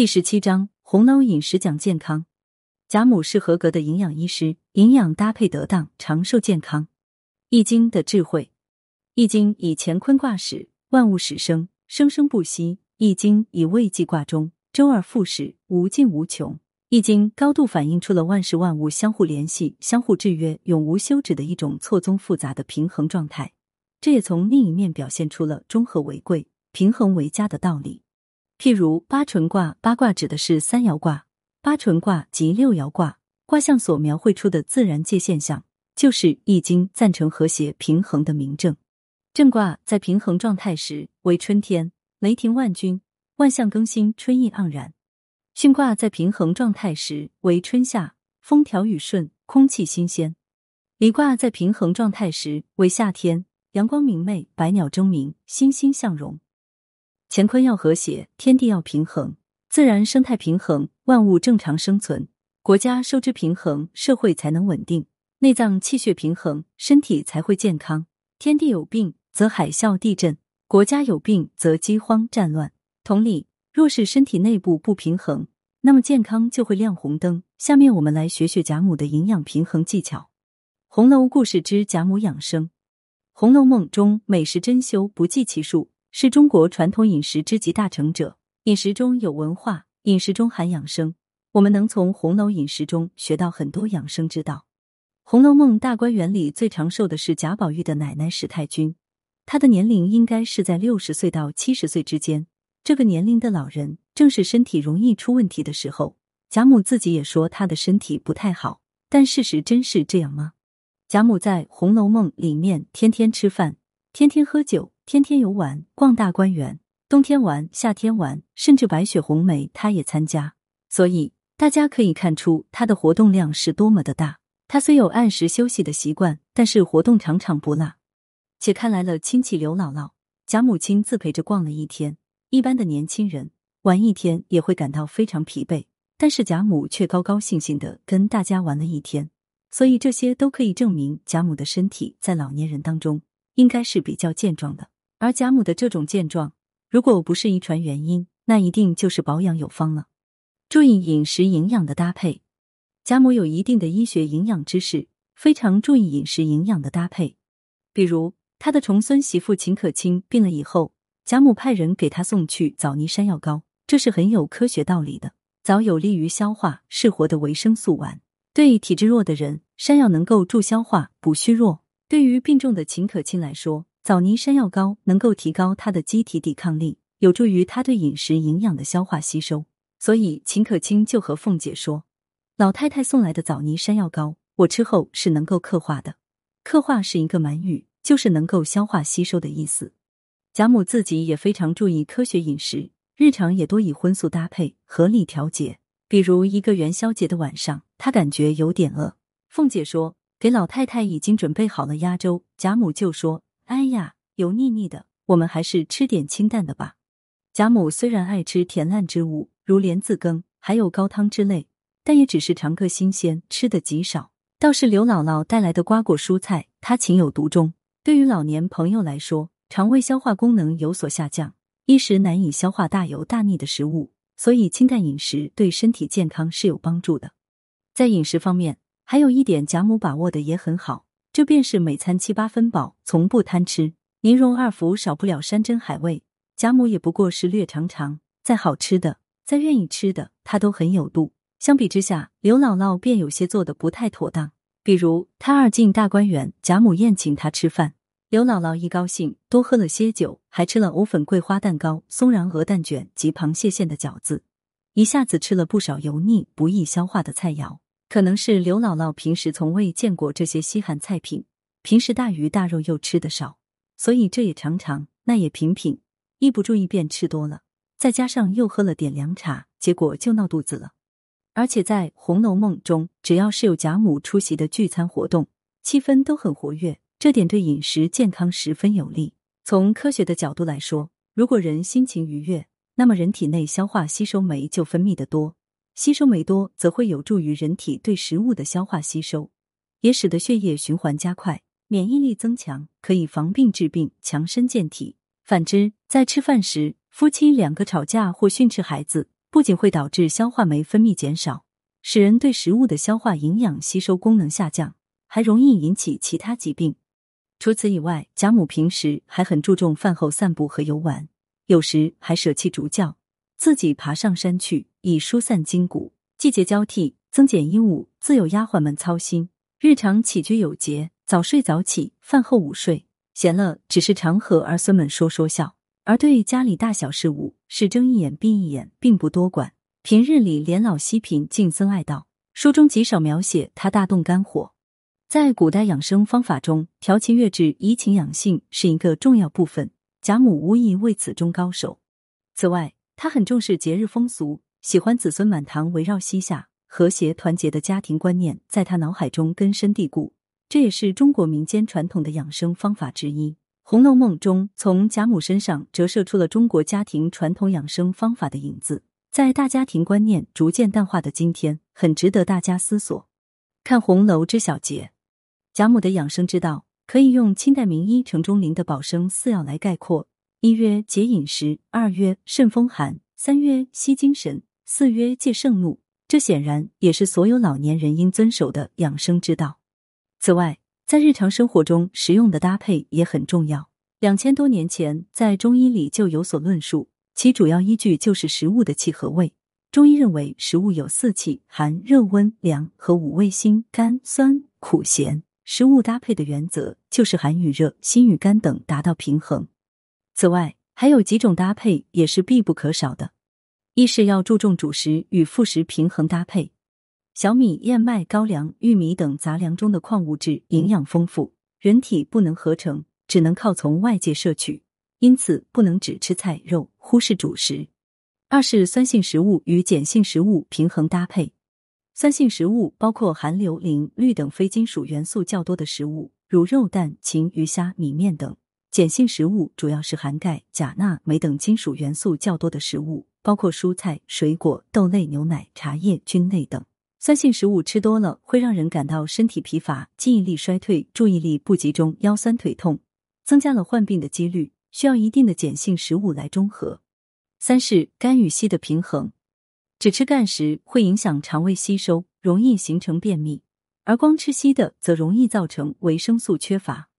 第十七章：红楼饮食讲健康。贾母是合格的营养医师，营养搭配得当，长寿健康。易经的智慧，易经以乾坤卦始，万物始生，生生不息。易经以未济卦中，周而复始，无尽无穷。易经高度反映出了万事万物相互联系、相互制约、永无休止的一种错综复杂的平衡状态。这也从另一面表现出了中和为贵、平衡为佳的道理。譬如八纯卦，八卦指的是三爻卦，八纯卦及六爻卦，卦象所描绘出的自然界现象，就是《易经》赞成和谐平衡的明证。正卦在平衡状态时为春天，雷霆万钧，万象更新，春意盎然；巽卦在平衡状态时为春夏，风调雨顺，空气新鲜；离卦在平衡状态时为夏天，阳光明媚，百鸟争鸣，欣欣向荣。乾坤要和谐，天地要平衡，自然生态平衡，万物正常生存；国家收支平衡，社会才能稳定；内脏气血平衡，身体才会健康。天地有病，则海啸地震；国家有病，则饥荒战乱。同理，若是身体内部不平衡，那么健康就会亮红灯。下面我们来学学贾母的营养平衡技巧。《红楼故事之贾母养生》，《红楼梦》中美食珍馐不计其数。是中国传统饮食之集大成者，饮食中有文化，饮食中含养生。我们能从红楼饮食中学到很多养生之道。《红楼梦》大观园里最长寿的是贾宝玉的奶奶史太君，她的年龄应该是在六十岁到七十岁之间。这个年龄的老人正是身体容易出问题的时候。贾母自己也说她的身体不太好，但事实真是这样吗？贾母在《红楼梦》里面天天吃饭，天天喝酒。天天游玩，逛大观园，冬天玩，夏天玩，甚至白雪红梅，他也参加。所以大家可以看出他的活动量是多么的大。他虽有按时休息的习惯，但是活动常常不落。且看来了亲戚刘姥姥，贾母亲自陪着逛了一天。一般的年轻人玩一天也会感到非常疲惫，但是贾母却高高兴兴的跟大家玩了一天。所以这些都可以证明贾母的身体在老年人当中应该是比较健壮的。而贾母的这种健壮，如果不是遗传原因，那一定就是保养有方了。注意饮食营养的搭配，贾母有一定的医学营养知识，非常注意饮食营养的搭配。比如，他的重孙媳妇秦可卿病了以后，贾母派人给他送去枣泥山药膏，这是很有科学道理的。枣有利于消化，是活的维生素丸，对体质弱的人，山药能够助消化、补虚弱。对于病重的秦可卿来说，枣泥山药膏能够提高他的机体抵抗力，有助于他对饮食营养的消化吸收。所以秦可卿就和凤姐说：“老太太送来的枣泥山药膏，我吃后是能够刻化的。刻化是一个满语，就是能够消化吸收的意思。”贾母自己也非常注意科学饮食，日常也多以荤素搭配，合理调节。比如一个元宵节的晚上，她感觉有点饿，凤姐说：“给老太太已经准备好了鸭粥。”贾母就说。哎呀，油腻腻的，我们还是吃点清淡的吧。贾母虽然爱吃甜烂之物，如莲子羹，还有高汤之类，但也只是尝个新鲜，吃的极少。倒是刘姥姥带来的瓜果蔬菜，她情有独钟。对于老年朋友来说，肠胃消化功能有所下降，一时难以消化大油大腻的食物，所以清淡饮食对身体健康是有帮助的。在饮食方面，还有一点贾母把握的也很好。这便是每餐七八分饱，从不贪吃。宁荣二福少不了山珍海味，贾母也不过是略尝尝。再好吃的，再愿意吃的，她都很有度。相比之下，刘姥姥便有些做的不太妥当。比如，她二进大观园，贾母宴请她吃饭，刘姥姥一高兴，多喝了些酒，还吃了藕粉桂花蛋糕、松仁鹅蛋卷及螃蟹馅的饺子，一下子吃了不少油腻不易消化的菜肴。可能是刘姥姥平时从未见过这些稀罕菜品，平时大鱼大肉又吃得少，所以这也尝尝，那也品品，一不注意便吃多了。再加上又喝了点凉茶，结果就闹肚子了。而且在《红楼梦》中，只要是有贾母出席的聚餐活动，气氛都很活跃，这点对饮食健康十分有利。从科学的角度来说，如果人心情愉悦，那么人体内消化吸收酶就分泌的多。吸收酶多，则会有助于人体对食物的消化吸收，也使得血液循环加快，免疫力增强，可以防病治病，强身健体。反之，在吃饭时，夫妻两个吵架或训斥孩子，不仅会导致消化酶分泌减少，使人对食物的消化营养吸收功能下降，还容易引起其他疾病。除此以外，贾母平时还很注重饭后散步和游玩，有时还舍弃竹轿，自己爬上山去，以疏散筋骨。季节交替，增减衣物，自有丫鬟们操心。日常起居有节，早睡早起，饭后午睡，闲了只是常和儿孙们说说笑。而对家里大小事务，是睁一眼闭一眼，并不多管。平日里连老惜贫，敬僧爱道，书中极少描写他大动肝火。在古代养生方法中，调情悦志、怡情养性是一个重要部分。贾母无疑为此中高手。此外，他很重视节日风俗，喜欢子孙满堂围绕膝下，和谐团结的家庭观念在他脑海中根深蒂固。这也是中国民间传统的养生方法之一。《红楼梦》中从贾母身上折射出了中国家庭传统养生方法的影子。在大家庭观念逐渐淡化的今天，很值得大家思索。看红楼之小节。贾母的养生之道，可以用清代名医程中林的保生四要来概括：一曰节饮食，二曰慎风寒，三曰息精神，四曰戒盛怒。这显然也是所有老年人应遵守的养生之道。此外，在日常生活中食用的搭配也很重要。两千多年前，在中医里就有所论述，其主要依据就是食物的气和味。中医认为，食物有四气：寒、热、温、凉和五味：辛、甘、酸、苦、咸。食物搭配的原则就是寒与热、辛与甘等达到平衡。此外，还有几种搭配也是必不可少的：一是要注重主食与副食平衡搭配。小米、燕麦、高粱、玉米等杂粮中的矿物质营养丰富，人体不能合成，只能靠从外界摄取，因此不能只吃菜肉，忽视主食。二是酸性食物与碱性食物平衡搭配。酸性食物包括含硫、磷、氯等非金属元素较多的食物，如肉、蛋、禽、鱼、虾、米面等；碱性食物主要是含钙、钾、钠、镁等金属元素较多的食物，包括蔬菜、水果、豆类、牛奶、茶叶、菌类等。酸性食物吃多了会让人感到身体疲乏、记忆力衰退、注意力不集中、腰酸腿痛，增加了患病的几率，需要一定的碱性食物来中和。三是肝与硒的平衡。只吃干食会影响肠胃吸收，容易形成便秘；而光吃稀的则容易造成维生素缺乏。